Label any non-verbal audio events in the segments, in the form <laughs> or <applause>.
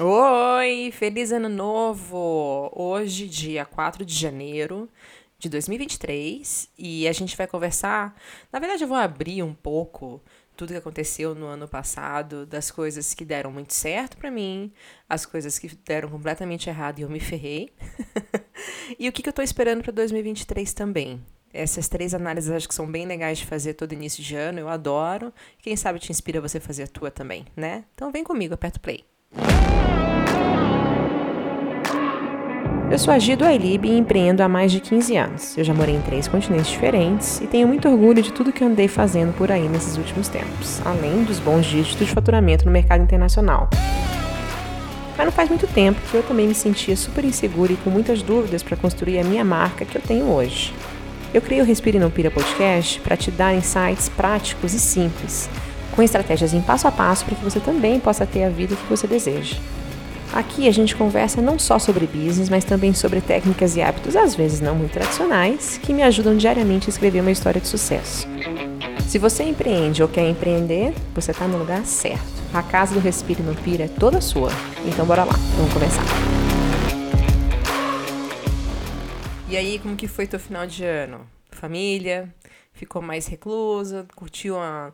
Oi, feliz ano novo! Hoje, dia 4 de janeiro de 2023, e a gente vai conversar. Na verdade, eu vou abrir um pouco tudo que aconteceu no ano passado, das coisas que deram muito certo para mim, as coisas que deram completamente errado e eu me ferrei, <laughs> e o que, que eu tô esperando para 2023 também. Essas três análises acho que são bem legais de fazer todo início de ano, eu adoro. Quem sabe te inspira você a fazer a tua também, né? Então vem comigo, aperta o play. Eu sou a Gido Ailib e empreendo há mais de 15 anos. Eu já morei em três continentes diferentes e tenho muito orgulho de tudo que andei fazendo por aí nesses últimos tempos, além dos bons dígitos de faturamento no mercado internacional. Mas não faz muito tempo que eu também me sentia super insegura e com muitas dúvidas para construir a minha marca que eu tenho hoje. Eu criei o Respire Não Pira Podcast para te dar insights práticos e simples, com estratégias em passo a passo para que você também possa ter a vida que você deseja. Aqui a gente conversa não só sobre business, mas também sobre técnicas e hábitos, às vezes não muito tradicionais, que me ajudam diariamente a escrever uma história de sucesso. Se você empreende ou quer empreender, você está no lugar certo. A casa do Respire no Pira é toda sua. Então bora lá, vamos começar. E aí, como que foi teu final de ano? Família? Ficou mais reclusa? Curtiu a,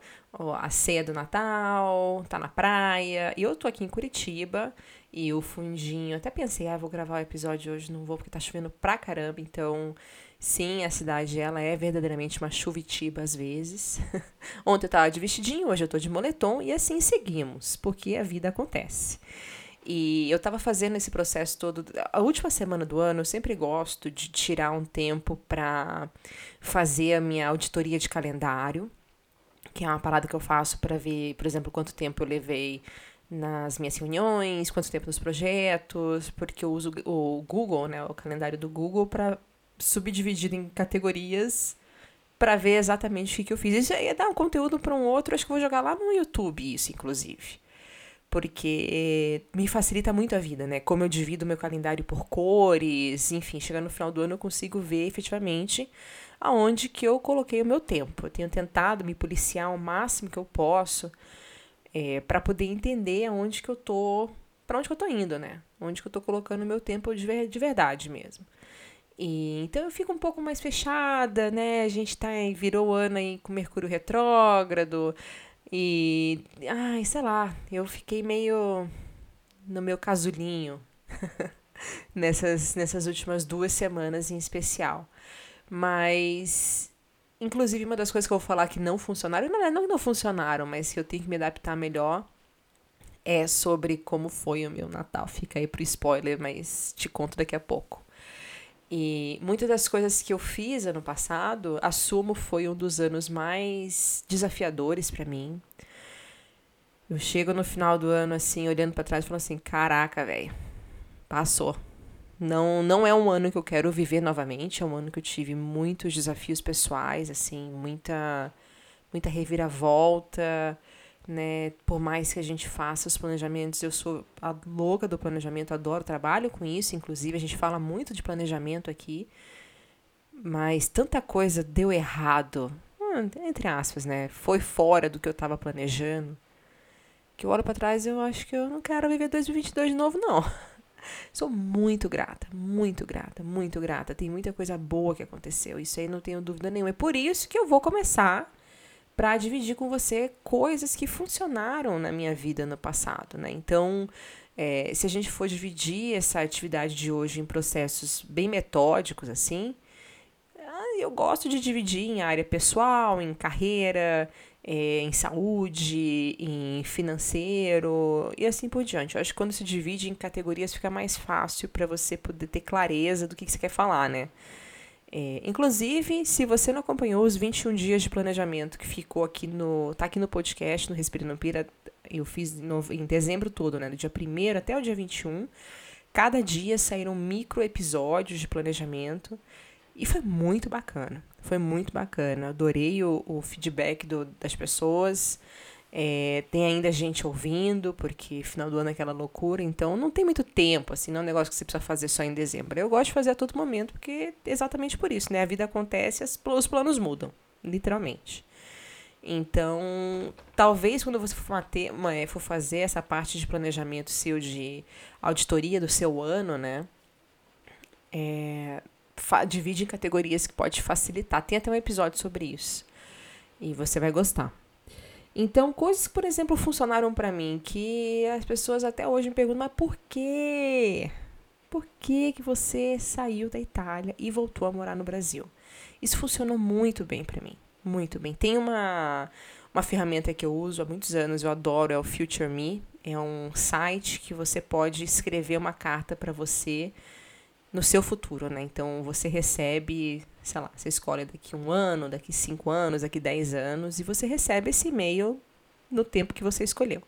a ceia do Natal? Tá na praia? Eu tô aqui em Curitiba e o fundinho. Até pensei, ah, vou gravar o episódio hoje, não vou porque tá chovendo pra caramba. Então, sim, a cidade ela é verdadeiramente uma chuvitiba às vezes. <laughs> Ontem eu tava de vestidinho, hoje eu tô de moletom e assim seguimos, porque a vida acontece. E eu tava fazendo esse processo todo. A última semana do ano eu sempre gosto de tirar um tempo para fazer a minha auditoria de calendário, que é uma parada que eu faço para ver, por exemplo, quanto tempo eu levei nas minhas reuniões, quanto tempo nos projetos, porque eu uso o Google, né, o calendário do Google, para subdividir em categorias para ver exatamente o que, eu fiz. Isso ia dar um conteúdo para um outro, acho que vou jogar lá no YouTube, isso, inclusive. Porque me facilita muito a vida, né? Como eu divido meu calendário por cores, enfim, chegando no final do ano eu consigo ver efetivamente aonde que eu coloquei o meu tempo. Eu tenho tentado me policiar o máximo que eu posso é, para poder entender aonde que eu tô, para onde que eu tô indo, né? Onde que eu tô colocando o meu tempo de, ver, de verdade mesmo. E, então eu fico um pouco mais fechada, né? A gente tá virou o ano aí com Mercúrio retrógrado e ai, sei lá, eu fiquei meio no meu casulinho <laughs> nessas nessas últimas duas semanas em especial. Mas Inclusive, uma das coisas que eu vou falar que não funcionaram, não não, não funcionaram, mas que eu tenho que me adaptar melhor, é sobre como foi o meu Natal. Fica aí pro spoiler, mas te conto daqui a pouco. E muitas das coisas que eu fiz ano passado, assumo foi um dos anos mais desafiadores para mim. Eu chego no final do ano assim, olhando para trás e falando assim: "Caraca, velho. Passou. Não, não é um ano que eu quero viver novamente, é um ano que eu tive muitos desafios pessoais, assim, muita muita reviravolta, né? Por mais que a gente faça os planejamentos, eu sou a louca do planejamento, adoro, trabalho com isso, inclusive a gente fala muito de planejamento aqui. Mas tanta coisa deu errado, hum, entre aspas, né? Foi fora do que eu estava planejando. Que eu olho para trás e eu acho que eu não quero viver 2022 de novo, não. <laughs> Sou muito grata, muito grata, muito grata. Tem muita coisa boa que aconteceu. Isso aí não tenho dúvida nenhuma. É por isso que eu vou começar para dividir com você coisas que funcionaram na minha vida no passado, né? Então, é, se a gente for dividir essa atividade de hoje em processos bem metódicos, assim, ah, eu gosto de dividir em área pessoal, em carreira, é, em saúde, em financeiro e assim por diante. Eu acho que quando se divide em categorias fica mais fácil para você poder ter clareza do que, que você quer falar, né? É, inclusive, se você não acompanhou os 21 dias de planejamento que ficou aqui no. tá aqui no podcast, no Respira no Pira, eu fiz no, em dezembro todo, né? Do dia 1 até o dia 21. Cada dia saíram micro episódios de planejamento. E foi muito bacana. Foi muito bacana. Adorei o, o feedback do, das pessoas. É, tem ainda gente ouvindo, porque final do ano é aquela loucura, então não tem muito tempo, assim, não é um negócio que você precisa fazer só em dezembro. Eu gosto de fazer a todo momento, porque é exatamente por isso, né? A vida acontece, as, os planos mudam, literalmente. Então, talvez quando você for, ter, é, for fazer essa parte de planejamento seu de auditoria do seu ano, né? É, divide em categorias que pode facilitar. Tem até um episódio sobre isso. E você vai gostar. Então, coisas que, por exemplo, funcionaram para mim, que as pessoas até hoje me perguntam, mas por quê? Por que, que você saiu da Itália e voltou a morar no Brasil? Isso funcionou muito bem para mim. Muito bem. Tem uma, uma ferramenta que eu uso há muitos anos, eu adoro, é o Future Me. É um site que você pode escrever uma carta para você no seu futuro, né? Então você recebe, sei lá, você escolhe daqui um ano, daqui cinco anos, daqui dez anos, e você recebe esse e-mail no tempo que você escolheu.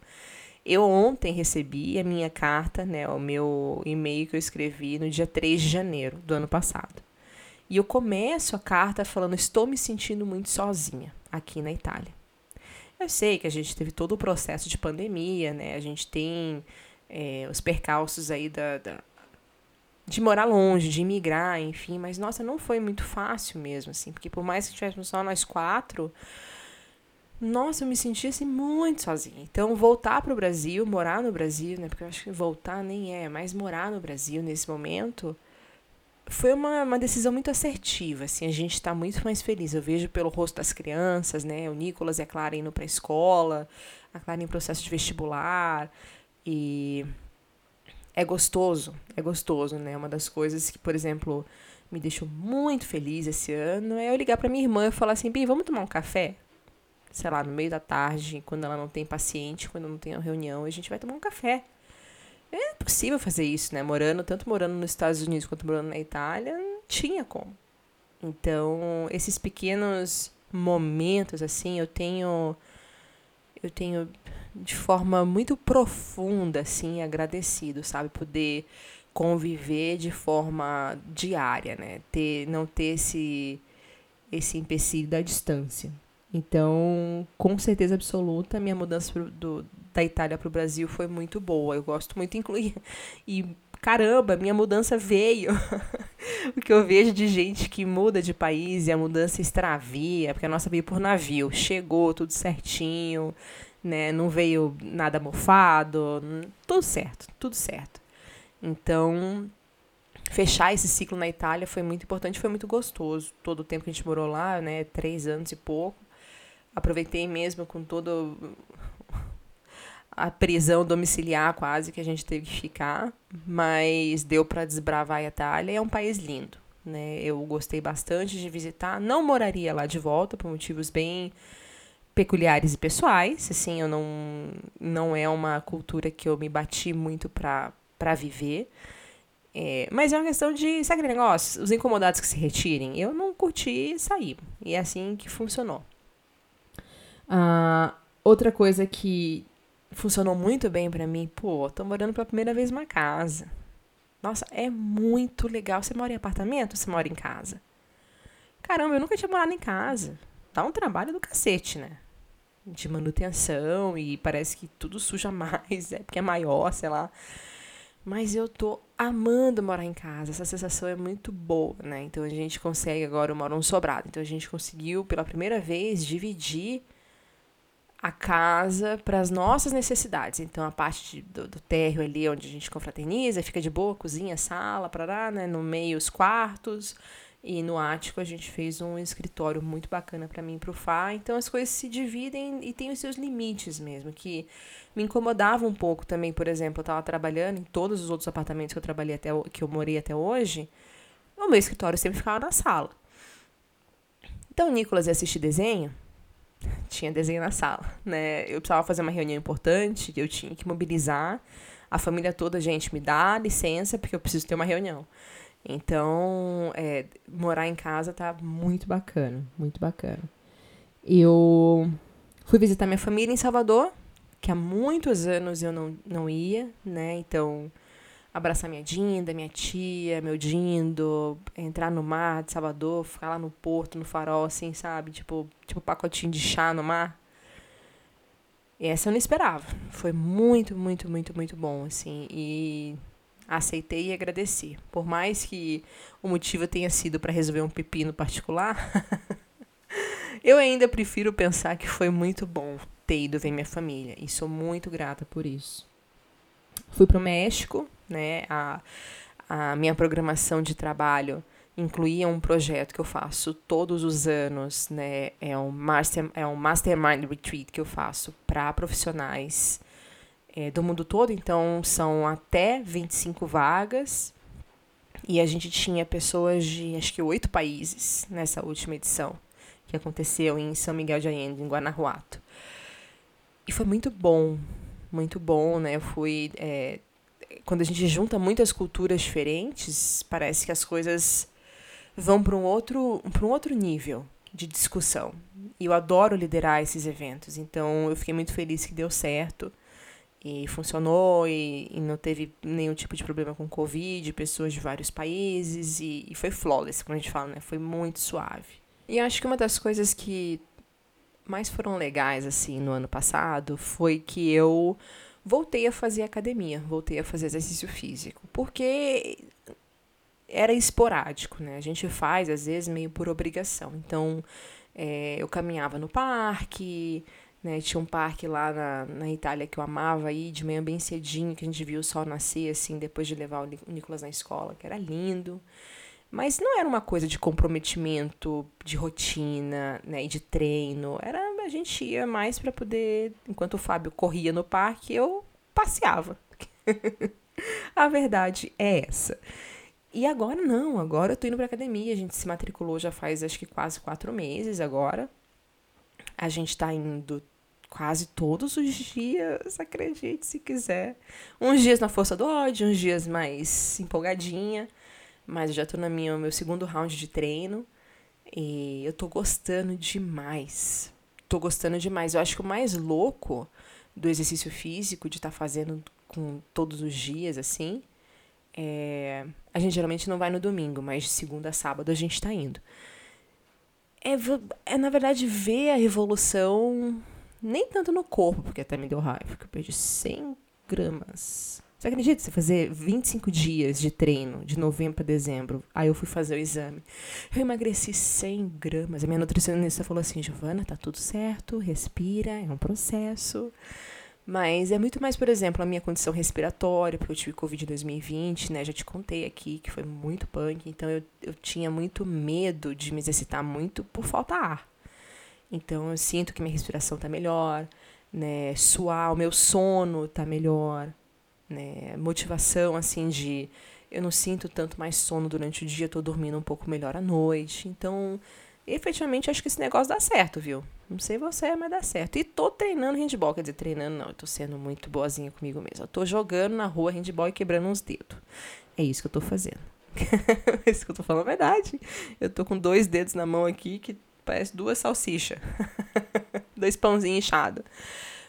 Eu ontem recebi a minha carta, né, o meu e-mail que eu escrevi no dia 3 de janeiro do ano passado. E eu começo a carta falando: Estou me sentindo muito sozinha aqui na Itália. Eu sei que a gente teve todo o processo de pandemia, né? A gente tem é, os percalços aí da, da, de morar longe, de imigrar, enfim. Mas, nossa, não foi muito fácil mesmo, assim. Porque por mais que tivéssemos só nós quatro, nossa, eu me sentia assim muito sozinha. Então, voltar para o Brasil, morar no Brasil, né? Porque eu acho que voltar nem é, mas morar no Brasil nesse momento foi uma, uma decisão muito assertiva, assim, a gente está muito mais feliz. Eu vejo pelo rosto das crianças, né, o Nicolas e a Clara indo para a escola, a Clara em processo de vestibular, e é gostoso, é gostoso, né, uma das coisas que, por exemplo, me deixou muito feliz esse ano é eu ligar para minha irmã e falar assim, Bi, vamos tomar um café? Sei lá, no meio da tarde, quando ela não tem paciente, quando não tem uma reunião, a gente vai tomar um café. É possível fazer isso, né? Morando, tanto morando nos Estados Unidos quanto morando na Itália, não tinha como. Então, esses pequenos momentos, assim, eu tenho. Eu tenho de forma muito profunda, assim, agradecido, sabe? Poder conviver de forma diária, né? Ter, não ter esse, esse empecilho da distância. Então, com certeza absoluta, minha mudança pro, do, da Itália para o Brasil foi muito boa. Eu gosto muito <laughs> incluir. E caramba, minha mudança veio. <laughs> o que eu vejo de gente que muda de país e a mudança extravia, porque a nossa veio por navio. Chegou tudo certinho, né? Não veio nada mofado, tudo certo, tudo certo. Então, fechar esse ciclo na Itália foi muito importante, foi muito gostoso. Todo o tempo que a gente morou lá, né? Três anos e pouco. Aproveitei mesmo com todo a prisão domiciliar quase que a gente teve que ficar, mas deu para desbravar a Itália. É um país lindo, né? Eu gostei bastante de visitar. Não moraria lá de volta por motivos bem peculiares e pessoais. Assim, eu não não é uma cultura que eu me bati muito para para viver. É, mas é uma questão de, sabe aquele negócio? Os incomodados que se retirem. Eu não curti sair. E é assim que funcionou. Uh, outra coisa que funcionou muito bem para mim. Pô, tô morando pela primeira vez numa casa. Nossa, é muito legal. Você mora em apartamento ou você mora em casa? Caramba, eu nunca tinha morado em casa. Dá um trabalho do cacete, né? De manutenção e parece que tudo suja <laughs> mais, é porque é maior, sei lá. Mas eu tô amando morar em casa. Essa sensação é muito boa, né? Então a gente consegue agora, eu moro num sobrado. Então a gente conseguiu pela primeira vez dividir a casa para as nossas necessidades. Então, a parte do, do, térreo ali, onde a gente confraterniza, fica de boa, cozinha, sala, lá né? No meio, os quartos. E no ático, a gente fez um escritório muito bacana para mim e para o Fá. Então, as coisas se dividem e tem os seus limites mesmo, que me incomodava um pouco também. Por exemplo, eu estava trabalhando em todos os outros apartamentos que eu trabalhei até que eu morei até hoje. O meu escritório sempre ficava na sala. Então, o Nicolas ia assistir desenho, <laughs> tinha desenho na sala, né? Eu precisava fazer uma reunião importante, eu tinha que mobilizar a família toda, gente, me dá licença porque eu preciso ter uma reunião. Então, é, morar em casa tá muito bacana, muito bacana. Eu fui visitar minha família em Salvador, que há muitos anos eu não, não ia, né? Então, abraçar minha Dinda, minha tia, meu Dindo, entrar no mar de Salvador, ficar lá no porto, no farol, assim, sabe? Tipo, tipo pacotinho de chá no mar. E essa eu não esperava. Foi muito, muito, muito, muito bom, assim. E aceitei e agradeci. Por mais que o motivo tenha sido para resolver um pepino particular, <laughs> eu ainda prefiro pensar que foi muito bom ter ido ver minha família e sou muito grata por isso. Fui para o México, né? A, a minha programação de trabalho incluía um projeto que eu faço todos os anos, né? É um, master, é um Mastermind Retreat que eu faço para profissionais é, do mundo todo, então são até 25 vagas. E a gente tinha pessoas de acho que oito países nessa última edição, que aconteceu em São Miguel de Allende, em Guanajuato. E foi muito bom, muito bom, né? Eu fui. É, quando a gente junta muitas culturas diferentes, parece que as coisas vão para um outro, para um outro nível de discussão. E eu adoro liderar esses eventos, então eu fiquei muito feliz que deu certo e funcionou e, e não teve nenhum tipo de problema com Covid, pessoas de vários países e, e foi flawless, como a gente fala, né? Foi muito suave. E acho que uma das coisas que mais foram legais assim no ano passado foi que eu voltei a fazer academia, voltei a fazer exercício físico, porque era esporádico, né? A gente faz, às vezes, meio por obrigação. Então, é, eu caminhava no parque, né? Tinha um parque lá na, na Itália que eu amava ir de manhã bem cedinho, que a gente viu o sol nascer, assim, depois de levar o Nicolas na escola, que era lindo. Mas não era uma coisa de comprometimento, de rotina, né, e de treino. Era a gente ia mais para poder, enquanto o Fábio corria no parque, eu passeava. <laughs> a verdade é essa. E agora não, agora eu tô indo pra academia. A gente se matriculou já faz acho que quase quatro meses agora. A gente tá indo quase todos os dias, acredite se quiser. Uns dias na força do ódio, uns dias mais empolgadinha. Mas eu já tô no minha, meu segundo round de treino. E eu tô gostando demais. Tô gostando demais. Eu acho que o mais louco do exercício físico, de estar tá fazendo com todos os dias, assim, é, a gente geralmente não vai no domingo, mas de segunda a sábado a gente está indo. É, é, na verdade, ver a revolução, nem tanto no corpo, porque até me deu raiva, que eu perdi 100 gramas. Você acredita? Você fazer 25 dias de treino, de novembro para dezembro. Aí eu fui fazer o exame. Eu emagreci 100 gramas. A minha nutricionista falou assim: Giovana, tá tudo certo, respira, é um processo. Mas é muito mais, por exemplo, a minha condição respiratória, porque eu tive Covid em 2020, né? Já te contei aqui que foi muito punk, então eu, eu tinha muito medo de me exercitar muito por falta de ar. Então eu sinto que minha respiração tá melhor, né? Suar, o meu sono tá melhor, né? Motivação, assim, de. Eu não sinto tanto mais sono durante o dia, tô dormindo um pouco melhor à noite. Então efetivamente acho que esse negócio dá certo, viu? Não sei você, mas dá certo. E tô treinando handball, quer dizer, treinando não, eu tô sendo muito boazinha comigo mesma. Eu tô jogando na rua handball e quebrando uns dedos. É isso que eu tô fazendo. <laughs> é isso que eu tô falando a verdade. Eu tô com dois dedos na mão aqui que parece duas salsichas. <laughs> dois pãozinhos inchados.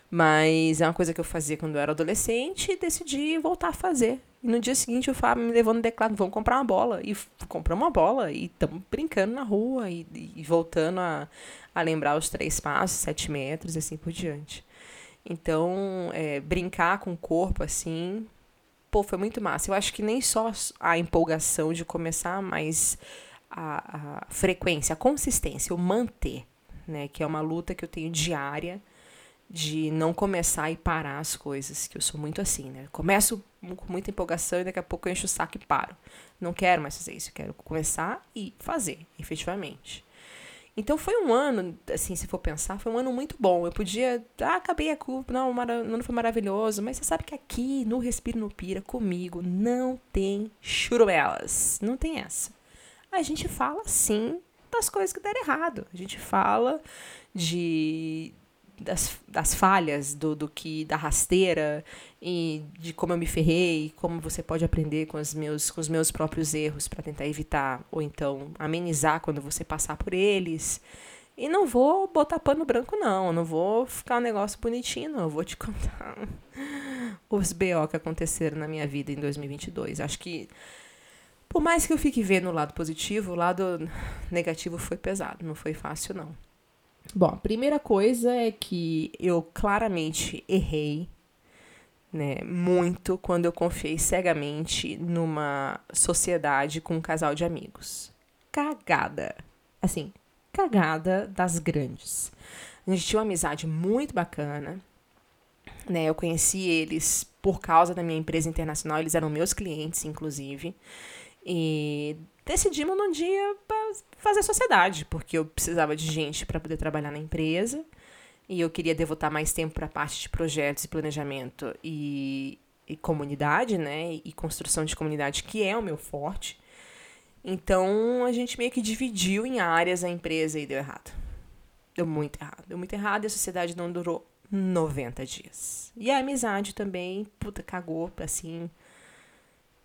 Mas é uma coisa que eu fazia quando eu era adolescente e decidi voltar a fazer. E no dia seguinte o Fábio me levou no declaro, vamos comprar uma bola. E compramos uma bola e estamos brincando na rua e, e, voltando a, a lembrar os três passos, sete metros e assim por diante. Então, é, brincar com o corpo assim, pô, foi muito massa. Eu acho que nem só a empolgação de começar, mas a, a frequência, a consistência, o manter, né? Que é uma luta que eu tenho diária de não começar e parar as coisas, que eu sou muito assim, né? Começo com muita empolgação e daqui a pouco eu encho o saco e paro. Não quero mais fazer isso, eu quero começar e fazer, efetivamente. Então foi um ano, assim, se for pensar, foi um ano muito bom. Eu podia, ah, acabei a culpa, não, o ano foi maravilhoso, mas você sabe que aqui no Respiro no Pira, comigo, não tem churumelas, não tem essa. A gente fala, sim, das coisas que deram errado. A gente fala de das, das falhas, do, do que da rasteira e de como eu me ferrei, como você pode aprender com os meus, com os meus próprios erros para tentar evitar ou então amenizar quando você passar por eles. E não vou botar pano branco, não. Não vou ficar um negócio bonitinho, não. Eu vou te <laughs> contar os BO que aconteceram na minha vida em 2022. Acho que, por mais que eu fique vendo o lado positivo, o lado negativo foi pesado. Não foi fácil, não. Bom, a primeira coisa é que eu claramente errei, né, muito quando eu confiei cegamente numa sociedade com um casal de amigos. Cagada. Assim, cagada das grandes. A gente tinha uma amizade muito bacana, né? Eu conheci eles por causa da minha empresa internacional, eles eram meus clientes, inclusive. E decidimos num dia fazer sociedade, porque eu precisava de gente para poder trabalhar na empresa e eu queria devotar mais tempo para a parte de projetos e planejamento e, e comunidade, né? E construção de comunidade, que é o meu forte. Então a gente meio que dividiu em áreas a empresa e deu errado. Deu muito errado. Deu muito errado e a sociedade não durou 90 dias. E a amizade também, puta, cagou, assim,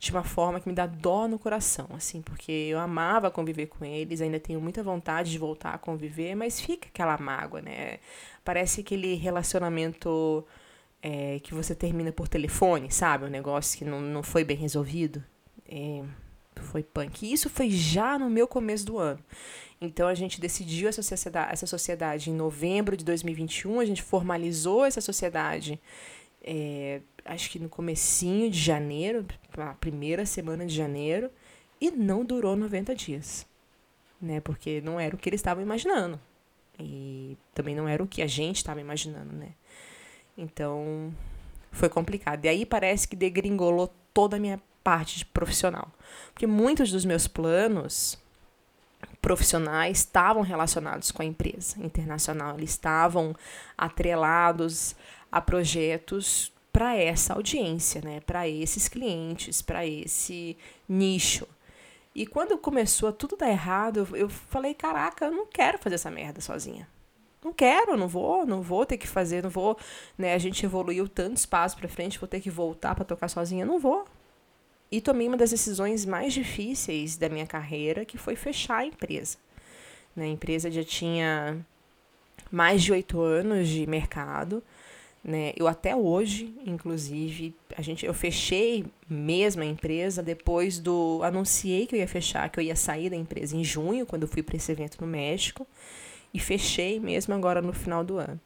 de uma forma que me dá dó no coração, assim, porque eu amava conviver com eles, ainda tenho muita vontade de voltar a conviver, mas fica aquela mágoa, né? Parece aquele relacionamento é, que você termina por telefone, sabe? Um negócio que não, não foi bem resolvido. É, foi punk. E isso foi já no meu começo do ano. Então a gente decidiu essa sociedade, essa sociedade em novembro de 2021, a gente formalizou essa sociedade é, acho que no comecinho de janeiro, a primeira semana de janeiro, e não durou 90 dias. Né? Porque não era o que eles estavam imaginando. E também não era o que a gente estava imaginando, né? Então, foi complicado. E aí parece que degringolou toda a minha parte de profissional. Porque muitos dos meus planos profissionais estavam relacionados com a empresa internacional, eles estavam atrelados a projetos para essa audiência, né? Para esses clientes, para esse nicho. E quando começou a tudo dar errado, eu, falei, caraca, eu não quero fazer essa merda sozinha. Não quero, não vou, não vou ter que fazer, não vou, né? A gente evoluiu tantos passos para frente, vou ter que voltar para tocar sozinha, não vou. E tomei uma das decisões mais difíceis da minha carreira, que foi fechar a empresa. Né? A empresa já tinha mais de oito anos de mercado, né? Eu até hoje, inclusive, a gente, eu fechei mesmo a empresa depois do anunciei que eu ia fechar, que eu ia sair da empresa em junho, quando eu fui para esse evento no México, e fechei mesmo agora no final do ano.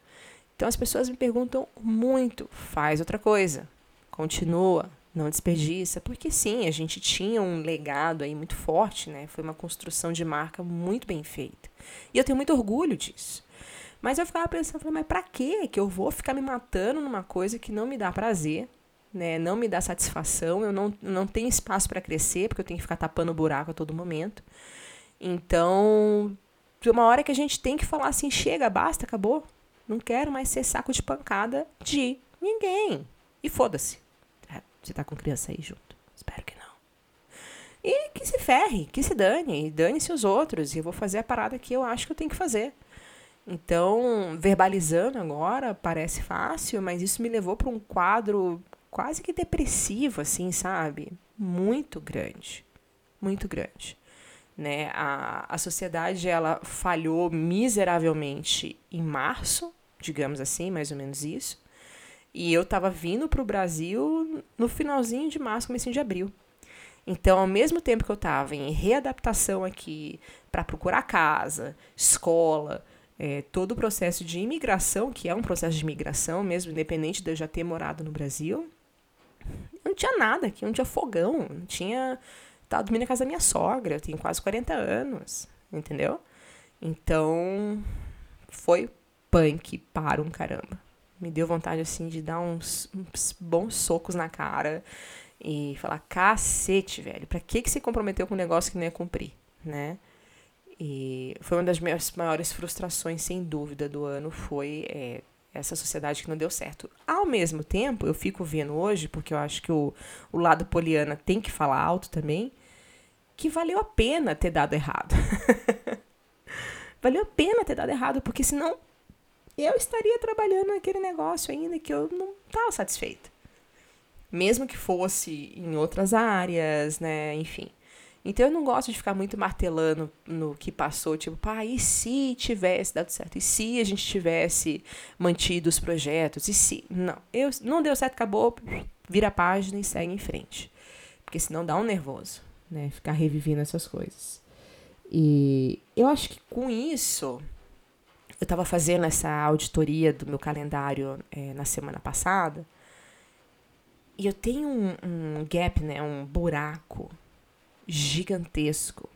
Então as pessoas me perguntam muito, faz outra coisa, continua, não desperdiça, porque sim, a gente tinha um legado aí muito forte, né? Foi uma construção de marca muito bem feita. E eu tenho muito orgulho disso. Mas eu ficava pensando, falei, mas pra quê que eu vou ficar me matando numa coisa que não me dá prazer, né? Não me dá satisfação, eu não, não tenho espaço para crescer, porque eu tenho que ficar tapando o buraco a todo momento. Então, de uma hora que a gente tem que falar assim, chega, basta, acabou. Não quero mais ser saco de pancada de ninguém. E foda-se. É, você tá com criança aí junto. Espero que não. E que se ferre, que se dane, dane-se os outros. E eu vou fazer a parada que eu acho que eu tenho que fazer. Então, verbalizando agora parece fácil, mas isso me levou para um quadro quase que depressivo, assim, sabe? Muito grande. Muito grande. Né? A, a sociedade ela falhou miseravelmente em março, digamos assim, mais ou menos isso. E eu estava vindo para o Brasil no finalzinho de março, comecinho de abril. Então, ao mesmo tempo que eu estava em readaptação aqui para procurar casa, escola, é, todo o processo de imigração, que é um processo de imigração mesmo, independente de eu já ter morado no Brasil, não tinha nada aqui, não tinha fogão, não tinha. Tava dormindo na casa da minha sogra, eu tenho quase 40 anos, entendeu? Então, foi punk para um caramba. Me deu vontade, assim, de dar uns, uns bons socos na cara e falar: cacete, velho, pra que, que você comprometeu com um negócio que não ia cumprir, né? E foi uma das minhas maiores frustrações, sem dúvida, do ano, foi é, essa sociedade que não deu certo. Ao mesmo tempo, eu fico vendo hoje, porque eu acho que o, o lado poliana tem que falar alto também, que valeu a pena ter dado errado. <laughs> valeu a pena ter dado errado, porque senão eu estaria trabalhando naquele negócio ainda que eu não estava satisfeita. Mesmo que fosse em outras áreas, né, enfim. Então eu não gosto de ficar muito martelando no que passou, tipo, pá, e se tivesse dado certo? E se a gente tivesse mantido os projetos? E se? Não. Eu, não deu certo, acabou, vira a página e segue em frente. Porque senão dá um nervoso, né? Ficar revivendo essas coisas. E eu acho que com isso, eu estava fazendo essa auditoria do meu calendário é, na semana passada. E eu tenho um, um gap, né? Um buraco gigantesco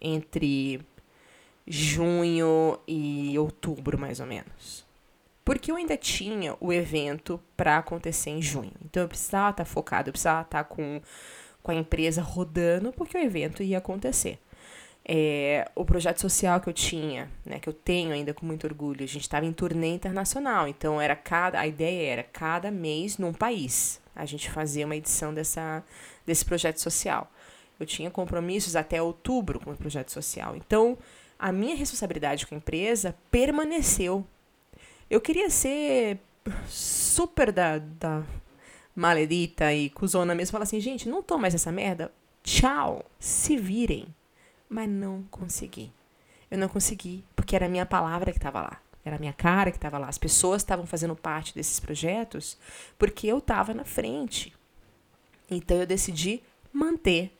entre junho e outubro, mais ou menos. Porque eu ainda tinha o evento para acontecer em junho. Então eu precisava estar tá focado, eu precisava estar tá com, com a empresa rodando, porque o evento ia acontecer. É, o projeto social que eu tinha, né, que eu tenho ainda com muito orgulho, a gente estava em turnê internacional, então era cada, a ideia era cada mês num país a gente fazia uma edição dessa, desse projeto social. Eu tinha compromissos até outubro com o projeto social, então a minha responsabilidade com a empresa permaneceu. Eu queria ser super da, da maledita e cuzona mesmo, falar assim, gente, não tô mais essa merda, tchau, se virem mas não consegui. Eu não consegui, porque era a minha palavra que estava lá. Era a minha cara que estava lá. As pessoas estavam fazendo parte desses projetos porque eu estava na frente. Então eu decidi manter.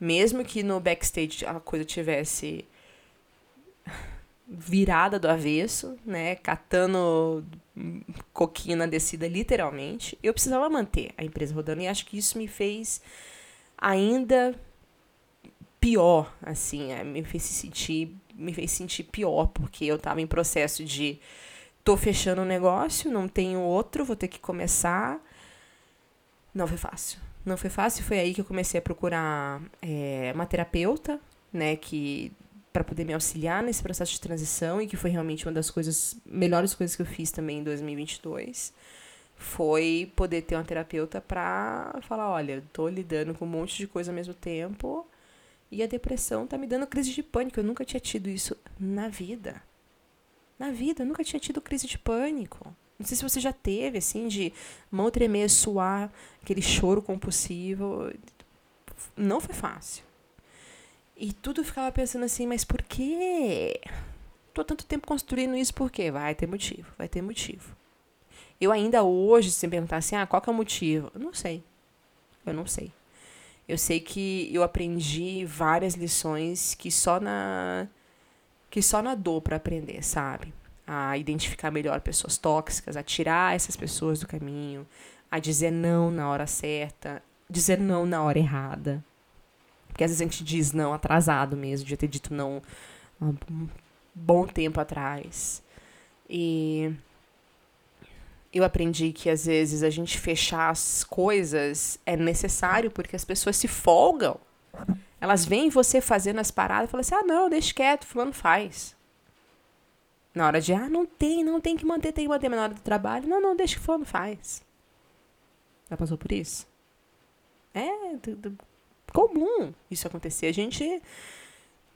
Mesmo que no backstage a coisa tivesse virada do avesso, né, catando coquinho na descida literalmente, eu precisava manter a empresa rodando e acho que isso me fez ainda pior, assim, é, me fez sentir, me fez sentir pior, porque eu estava em processo de tô fechando um negócio, não tenho outro, vou ter que começar. Não foi fácil. Não foi fácil, foi aí que eu comecei a procurar é, uma terapeuta, né, que para poder me auxiliar nesse processo de transição e que foi realmente uma das coisas melhores coisas que eu fiz também em 2022 foi poder ter uma terapeuta para falar, olha, tô lidando com um monte de coisa ao mesmo tempo e a depressão tá me dando crise de pânico. Eu nunca tinha tido isso na vida. Na vida, eu nunca tinha tido crise de pânico. Não sei se você já teve, assim, de mão tremer, suar, aquele choro compulsivo. Não foi fácil. E tudo ficava pensando assim, mas por quê? Tô tanto tempo construindo isso, por quê? Vai ter motivo, vai ter motivo. Eu ainda hoje, se me perguntar assim, ah, qual que é o motivo? Eu não sei. Eu não sei. Eu sei que eu aprendi várias lições que só na que só na dor para aprender, sabe? A identificar melhor pessoas tóxicas, a tirar essas pessoas do caminho, a dizer não na hora certa, dizer não na hora errada. Porque às vezes a gente diz não atrasado mesmo, de ter dito não há um bom tempo atrás. E eu aprendi que às vezes a gente fechar as coisas é necessário porque as pessoas se folgam. Elas veem você fazendo as paradas e falam assim: ah, não, deixa quieto, fulano faz. Na hora de, ah, não tem, não tem que manter, tem que manter, mas na hora do trabalho, não, não, deixa que fulano faz. Já passou por isso? É comum isso acontecer. A gente,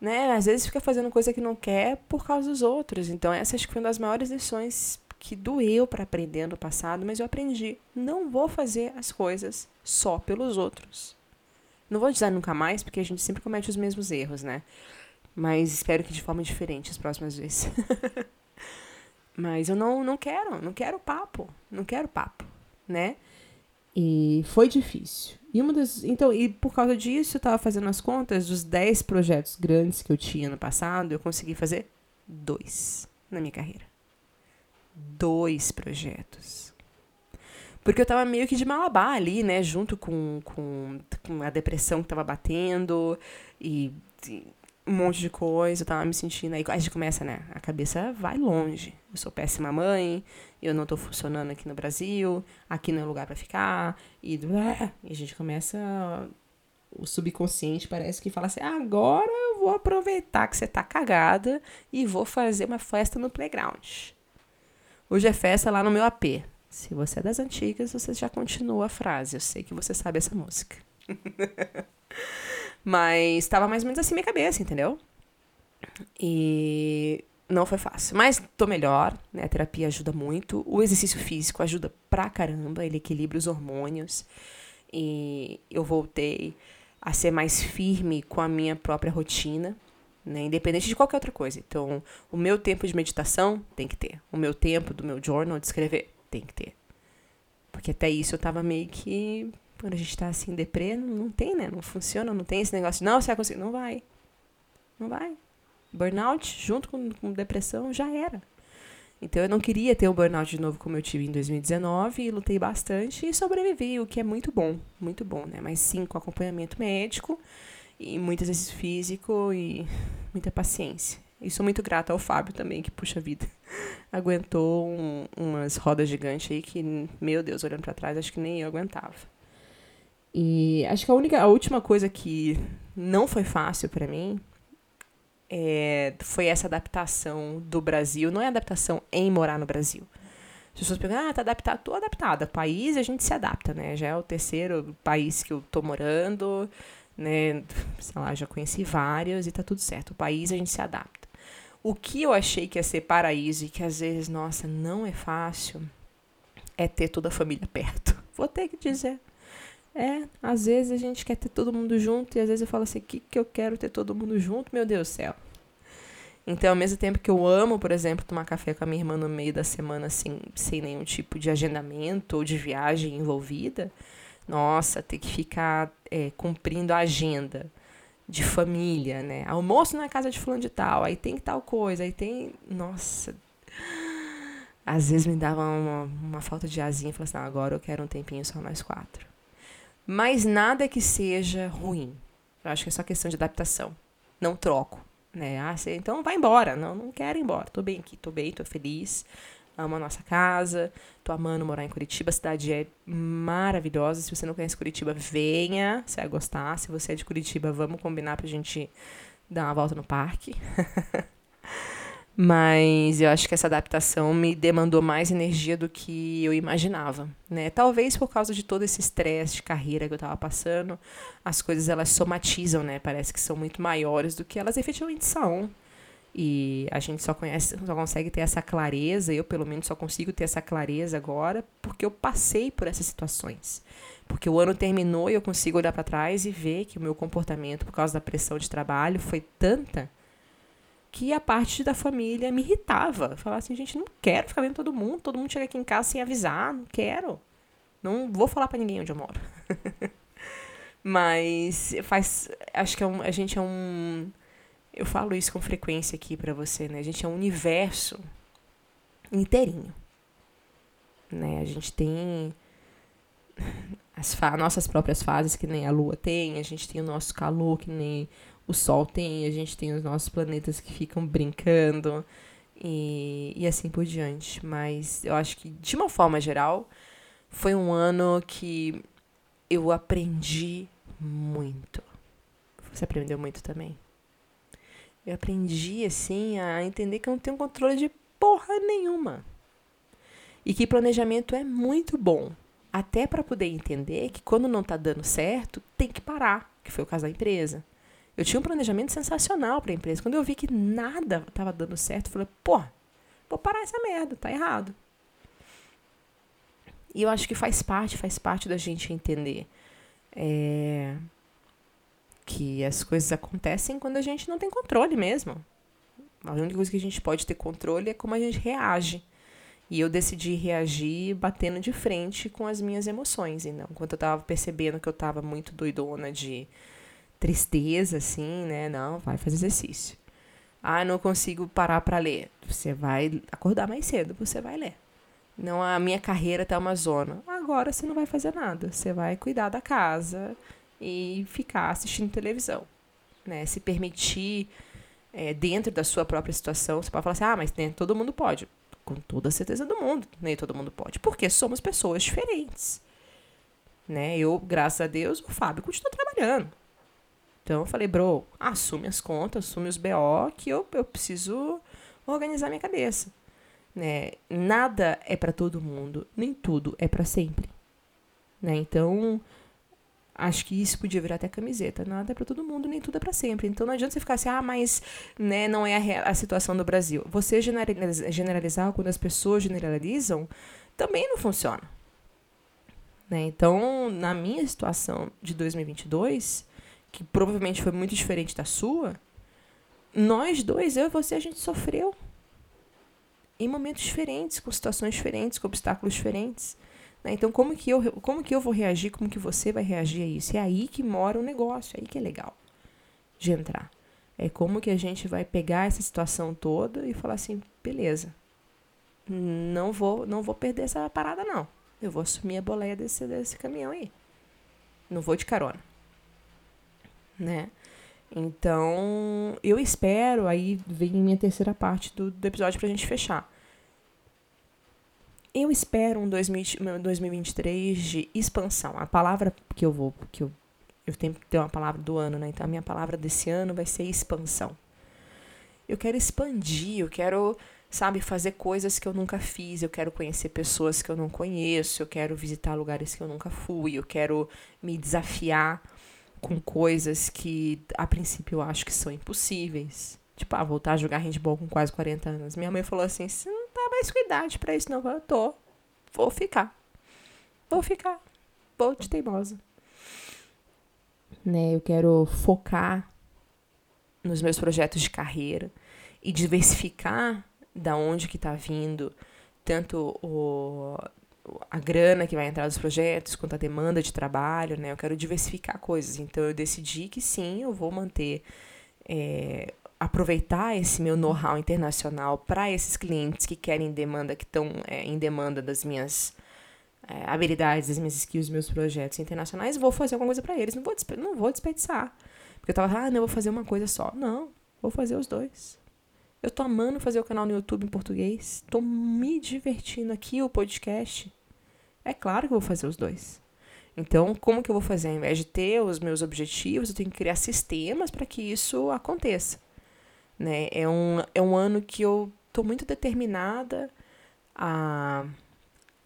né, às vezes fica fazendo coisa que não quer por causa dos outros. Então, essa acho que foi uma das maiores lições que doeu para aprender no passado, mas eu aprendi. Não vou fazer as coisas só pelos outros. Não vou dizer nunca mais, porque a gente sempre comete os mesmos erros, né? Mas espero que de forma diferente as próximas vezes. <laughs> mas eu não, não quero, não quero papo, não quero papo, né? E foi difícil. E uma das, então, e por causa disso, eu estava fazendo as contas dos 10 projetos grandes que eu tinha no passado, eu consegui fazer dois na minha carreira dois projetos. Porque eu tava meio que de malabar ali, né? Junto com, com, com a depressão que tava batendo e, um monte de coisa. Eu tava me sentindo. Aí a gente começa, né? A cabeça vai longe. Eu sou péssima mãe, eu não tô funcionando aqui no Brasil, aqui não é lugar para ficar. E, e a gente começa. O subconsciente parece que fala assim: ah, agora eu vou aproveitar que você tá cagada e vou fazer uma festa no playground. Hoje é festa lá no meu AP. Se você é das antigas, você já continua a frase. Eu sei que você sabe essa música. <laughs> Mas estava mais ou menos assim minha cabeça, entendeu? E não foi fácil. Mas tô melhor, né? A terapia ajuda muito. O exercício físico ajuda pra caramba. Ele equilibra os hormônios. E eu voltei a ser mais firme com a minha própria rotina né? Independente de qualquer outra coisa. Então, o meu tempo de meditação tem que ter. O meu tempo do meu journal de escrever tem que ter. Porque até isso eu tava meio que. Quando a gente tá assim, deprê, não, tem, né? Não funciona, não tem esse negócio não, você vai conseguir. Não vai. Não vai. Burnout, junto com, com depressão, já era. Então eu não queria ter o burnout de novo como eu tive em 2019 e lutei bastante e sobrevivi, o que é muito bom, muito bom, né? Mas sim, com acompanhamento médico e muito exercício físico e muita paciência. E sou muito grata ao Fábio também, que, puxa vida, <laughs> aguentou um, umas rodas gigantes aí que, meu Deus, olhando para trás, acho que nem eu aguentava. E acho que a única, a última coisa que não foi fácil para mim é, foi essa adaptação do Brasil. Não é adaptação em morar no Brasil. As pessoas perguntam, ah, tá adaptado? Tô adaptada. País, a gente se adapta, né? Já é o terceiro país que eu tô morando, né? Sei lá, já conheci vários e tá tudo certo. O país, a gente se adapta. O que eu achei que ia ser paraíso e que às vezes, nossa, não é fácil, é ter toda a família perto. Vou ter que dizer. É, às vezes a gente quer ter todo mundo junto e às vezes eu falo assim, que, que eu quero ter todo mundo junto, meu Deus do céu. Então, ao mesmo tempo que eu amo, por exemplo, tomar café com a minha irmã no meio da semana, assim, sem nenhum tipo de agendamento ou de viagem envolvida, nossa, ter que ficar é, cumprindo a agenda de família, né? Almoço na casa de fulano de tal, aí tem tal coisa, aí tem. Nossa. Às vezes me dava uma, uma falta de asinha e falava assim, agora eu quero um tempinho só nós quatro. Mas nada que seja ruim. Eu acho que é só questão de adaptação. Não troco. Né? Ah, você, então vai embora. Não, não quero ir embora. Tô bem aqui, tô bem, tô feliz amo a nossa casa, tô amando morar em Curitiba, a cidade é maravilhosa. Se você não conhece Curitiba, venha, você vai gostar. Se você é de Curitiba, vamos combinar pra gente dar uma volta no parque. <laughs> Mas eu acho que essa adaptação me demandou mais energia do que eu imaginava, né? Talvez por causa de todo esse estresse de carreira que eu estava passando, as coisas elas somatizam, né? Parece que são muito maiores do que elas efetivamente são. E a gente só conhece, só consegue ter essa clareza, eu pelo menos só consigo ter essa clareza agora porque eu passei por essas situações. Porque o ano terminou e eu consigo olhar para trás e ver que o meu comportamento por causa da pressão de trabalho foi tanta que a parte da família me irritava. Falar assim, gente, não quero ficar vendo todo mundo, todo mundo chega aqui em casa sem avisar, não quero. Não vou falar para ninguém onde eu moro. <laughs> Mas faz, acho que é um, a gente é um eu falo isso com frequência aqui para você, né? A gente é um universo inteirinho. Né? A gente tem as nossas próprias fases que nem a lua tem, a gente tem o nosso calor que nem o sol tem, a gente tem os nossos planetas que ficam brincando e, e assim por diante. Mas eu acho que, de uma forma geral, foi um ano que eu aprendi muito. Você aprendeu muito também? Eu aprendi, assim, a entender que eu não tenho controle de porra nenhuma. E que planejamento é muito bom. Até para poder entender que quando não está dando certo, tem que parar, que foi o caso da empresa. Eu tinha um planejamento sensacional para a empresa. Quando eu vi que nada estava dando certo, eu falei, pô, vou parar essa merda, tá errado. E eu acho que faz parte, faz parte da gente entender. É, que as coisas acontecem quando a gente não tem controle mesmo. A única coisa que a gente pode ter controle é como a gente reage. E eu decidi reagir batendo de frente com as minhas emoções. E não, enquanto eu tava percebendo que eu tava muito doidona de tristeza, assim, né? Não, vai fazer exercício. Ah, não consigo parar para ler. Você vai acordar mais cedo, você vai ler. Não, a minha carreira tá uma zona. Agora você não vai fazer nada. Você vai cuidar da casa, e ficar assistindo televisão. Né? Se permitir, é, dentro da sua própria situação, você pode falar assim: ah, mas nem todo mundo pode. Com toda a certeza do mundo, nem todo mundo pode. Porque somos pessoas diferentes. Né? Eu, graças a Deus, o Fábio continua trabalhando. Então eu falei, bro, assume as contas, assume os BO, que eu, eu preciso organizar minha cabeça. Né? Nada é para todo mundo, nem tudo é para sempre. Né? Então, Acho que isso podia virar até camiseta. Nada é para todo mundo, nem tudo é para sempre. Então não adianta você ficar assim, ah, mas né, não é a, a situação do Brasil. Você generalizar, generalizar quando as pessoas generalizam também não funciona. Né? Então, na minha situação de 2022, que provavelmente foi muito diferente da sua, nós dois, eu e você, a gente sofreu em momentos diferentes, com situações diferentes, com obstáculos diferentes. Né? Então, como que, eu, como que eu vou reagir? Como que você vai reagir a isso? É aí que mora o negócio, é aí que é legal de entrar. É como que a gente vai pegar essa situação toda e falar assim, beleza, não vou, não vou perder essa parada não. Eu vou assumir a boleia desse, desse caminhão aí. Não vou de carona. Né? Então, eu espero, aí vem minha terceira parte do, do episódio pra gente fechar. Eu espero um 2023 de expansão. A palavra que eu vou, que eu, eu tenho que ter uma palavra do ano, né? Então a minha palavra desse ano vai ser expansão. Eu quero expandir, eu quero, sabe, fazer coisas que eu nunca fiz, eu quero conhecer pessoas que eu não conheço, eu quero visitar lugares que eu nunca fui, eu quero me desafiar com coisas que a princípio eu acho que são impossíveis. Tipo, ah, voltar a jogar handball com quase 40 anos. Minha mãe falou assim: você não tá mais com idade pra isso, não. Eu tô. Vou ficar. Vou ficar. Vou de teimosa. Né, eu quero focar nos meus projetos de carreira e diversificar da onde que tá vindo tanto o, a grana que vai entrar nos projetos, quanto a demanda de trabalho, né? Eu quero diversificar coisas. Então eu decidi que sim, eu vou manter é, aproveitar esse meu know-how internacional para esses clientes que querem demanda, que estão é, em demanda das minhas é, habilidades, das minhas skills, meus projetos internacionais, vou fazer alguma coisa para eles. Não vou, não vou desperdiçar. Porque eu tava, ah, não, eu vou fazer uma coisa só. Não, vou fazer os dois. Eu tô amando fazer o canal no YouTube em português. Tô me divertindo aqui, o podcast. É claro que eu vou fazer os dois. Então, como que eu vou fazer? Ao invés de ter os meus objetivos, eu tenho que criar sistemas para que isso aconteça. Né? É, um, é um ano que eu tô muito determinada a,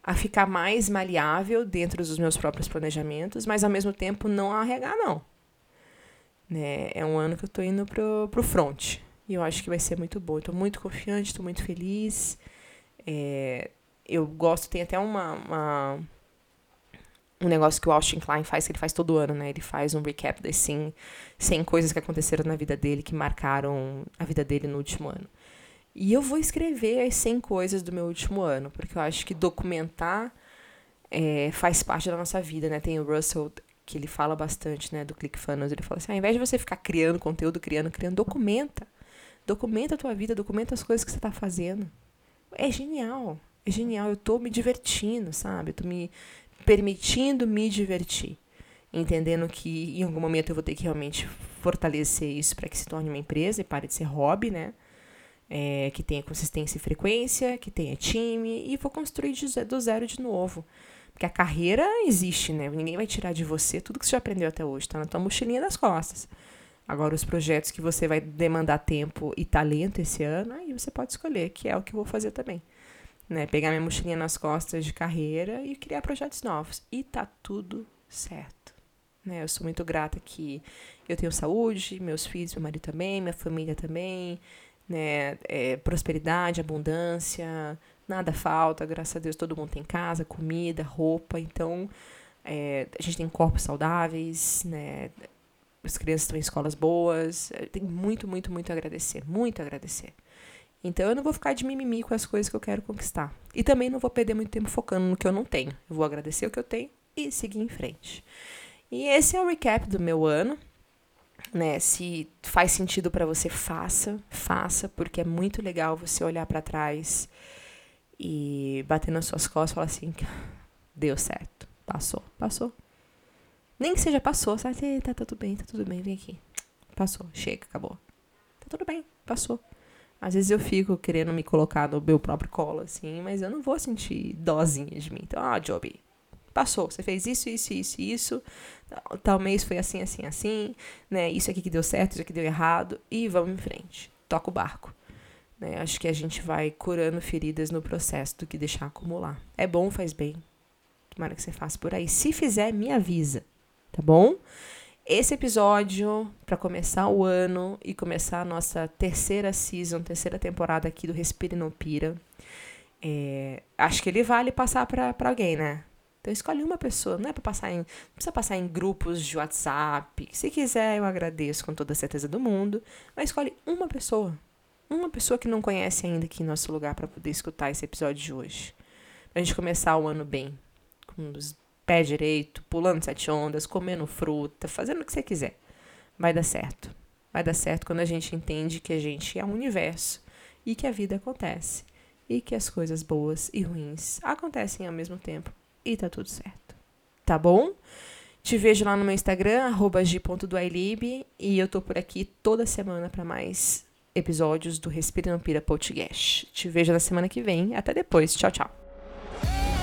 a ficar mais maleável dentro dos meus próprios planejamentos, mas ao mesmo tempo não arregar, não. Né? É um ano que eu tô indo pro, pro front. E eu acho que vai ser muito bom. Estou muito confiante, estou muito feliz. É, eu gosto, tem até uma, uma, um negócio que o Austin Klein faz, que ele faz todo ano, né? Ele faz um recap das 100, 100 coisas que aconteceram na vida dele, que marcaram a vida dele no último ano. E eu vou escrever as 100 coisas do meu último ano, porque eu acho que documentar é, faz parte da nossa vida, né? Tem o Russell, que ele fala bastante, né, do ClickFunnels. Ele fala assim, ao invés de você ficar criando conteúdo, criando, criando, documenta. Documenta a tua vida, documenta as coisas que você está fazendo. É genial, é genial. Eu estou me divertindo, sabe? Eu me permitindo me divertir. Entendendo que em algum momento eu vou ter que realmente fortalecer isso para que se torne uma empresa e pare de ser hobby, né? É, que tenha consistência e frequência, que tenha time, e vou construir do zero de novo. Porque a carreira existe, né? Ninguém vai tirar de você tudo que você já aprendeu até hoje, tá na tua mochilinha das costas. Agora, os projetos que você vai demandar tempo e talento esse ano, aí você pode escolher, que é o que eu vou fazer também. Né? Pegar minha mochilinha nas costas de carreira e criar projetos novos. E tá tudo certo. Né? Eu sou muito grata que eu tenho saúde, meus filhos, meu marido também, minha família também, né? É, prosperidade, abundância, nada falta, graças a Deus todo mundo tem casa, comida, roupa, então é, a gente tem corpos saudáveis, né? As crianças estão em escolas boas. Tem muito, muito, muito a agradecer. Muito a agradecer. Então eu não vou ficar de mimimi com as coisas que eu quero conquistar. E também não vou perder muito tempo focando no que eu não tenho. Eu vou agradecer o que eu tenho e seguir em frente. E esse é o recap do meu ano. Né, se faz sentido para você, faça, faça, porque é muito legal você olhar para trás e bater nas suas costas e falar assim: deu certo, passou, passou, nem que seja passou, sabe? Tá, tá tudo bem, tá tudo bem, vem aqui. Passou, chega, acabou. Tá tudo bem, passou. Às vezes eu fico querendo me colocar no meu próprio colo, assim, mas eu não vou sentir dozinha de mim. Então, ah, Joby, passou. Você fez isso, isso, isso, isso. Tal mês foi assim, assim, assim. Né? Isso aqui que deu certo, isso aqui deu errado. E vamos em frente. Toca o barco. Né? Acho que a gente vai curando feridas no processo do que deixar acumular. É bom, faz bem. Tomara que você faça por aí. Se fizer, me avisa tá bom? Esse episódio, para começar o ano e começar a nossa terceira season, terceira temporada aqui do Respire Não Pira, é, acho que ele vale passar para alguém, né? Então escolhe uma pessoa, não é para passar em, não precisa passar em grupos de WhatsApp. Se quiser, eu agradeço com toda a certeza do mundo, mas escolhe uma pessoa, uma pessoa que não conhece ainda aqui em nosso lugar para poder escutar esse episódio de hoje. Pra gente começar o ano bem, com os pé direito, pulando sete ondas, comendo fruta, fazendo o que você quiser. Vai dar certo. Vai dar certo quando a gente entende que a gente é um universo e que a vida acontece e que as coisas boas e ruins acontecem ao mesmo tempo e tá tudo certo. Tá bom? Te vejo lá no meu Instagram, arroba g.duailib, e eu tô por aqui toda semana para mais episódios do Respira Não Pira Podcast. Te vejo na semana que vem. Até depois. Tchau, tchau.